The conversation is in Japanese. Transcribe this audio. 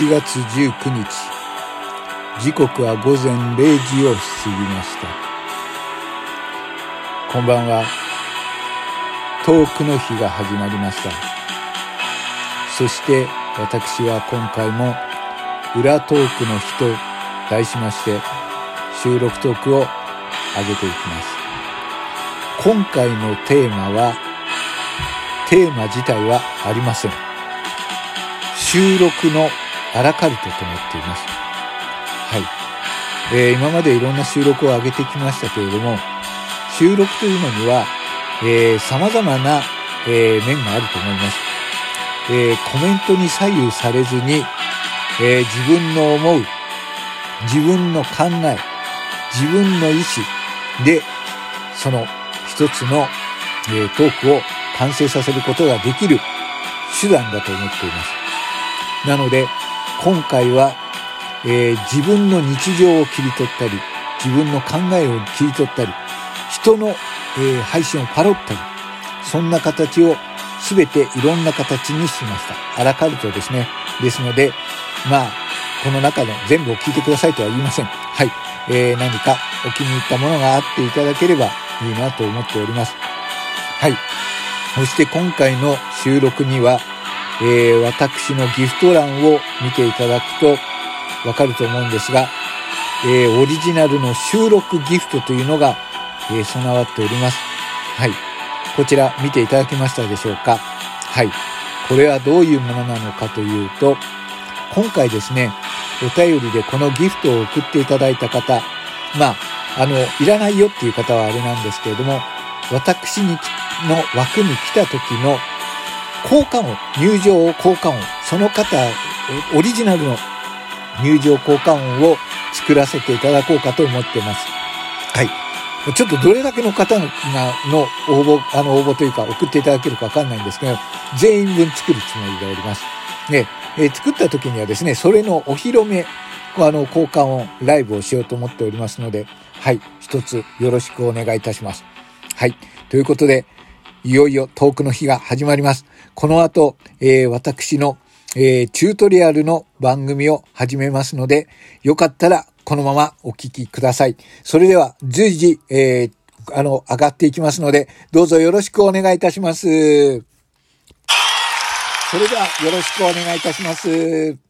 7月19日。時刻は午前0時を過ぎました。こんばんは。遠くの日が始まりました。そして私は今回も裏トークの日と題しまして収録トークを上げていきます。今回のテーマはテーマ自体はありません。収録のアラカルトとなっています。はい。えー、今までいろんな収録を上げてきましたけれども、収録というのには、えー、様々な、えー、面があると思います。えー、コメントに左右されずに、え、自分の思う、自分の考え、自分の意志で、その一つの、え、トークを完成させることができる手段だと思っています。なので、今回は、えー、自分の日常を切り取ったり、自分の考えを切り取ったり、人の、えー、配信をパロったり、そんな形を全ていろんな形にしました。アラカルトですね。ですので、まあ、この中の全部を聞いてくださいとは言いません。はい。えー、何かお気に入ったものがあっていただければいいなと思っております。はい。そして今回の収録には、えー、私のギフト欄を見ていただくとわかると思うんですが、えー、オリジナルの収録ギフトというのが、えー、備わっております。はい。こちら見ていただけましたでしょうか？はい。これはどういうものなのかというと、今回ですね、お便りでこのギフトを送っていただいた方、まあ、あの、いらないよっていう方はあれなんですけれども、私にの枠に来た時の効果音、入場効果音、その方、オリジナルの入場効果音を作らせていただこうかと思ってます。はい。ちょっとどれだけの方が、の応募、あの応募というか送っていただけるかわかんないんですけど、全員分作るつもりでおります。で、えー、作った時にはですね、それのお披露目、あの、交換音、ライブをしようと思っておりますので、はい、一つよろしくお願いいたします。はい。ということで、いよいよトークの日が始まります。この後、えー、私の、えー、チュートリアルの番組を始めますので、よかったらこのままお聞きください。それでは随時、えー、あの、上がっていきますので、どうぞよろしくお願いいたします。それではよろしくお願いいたします。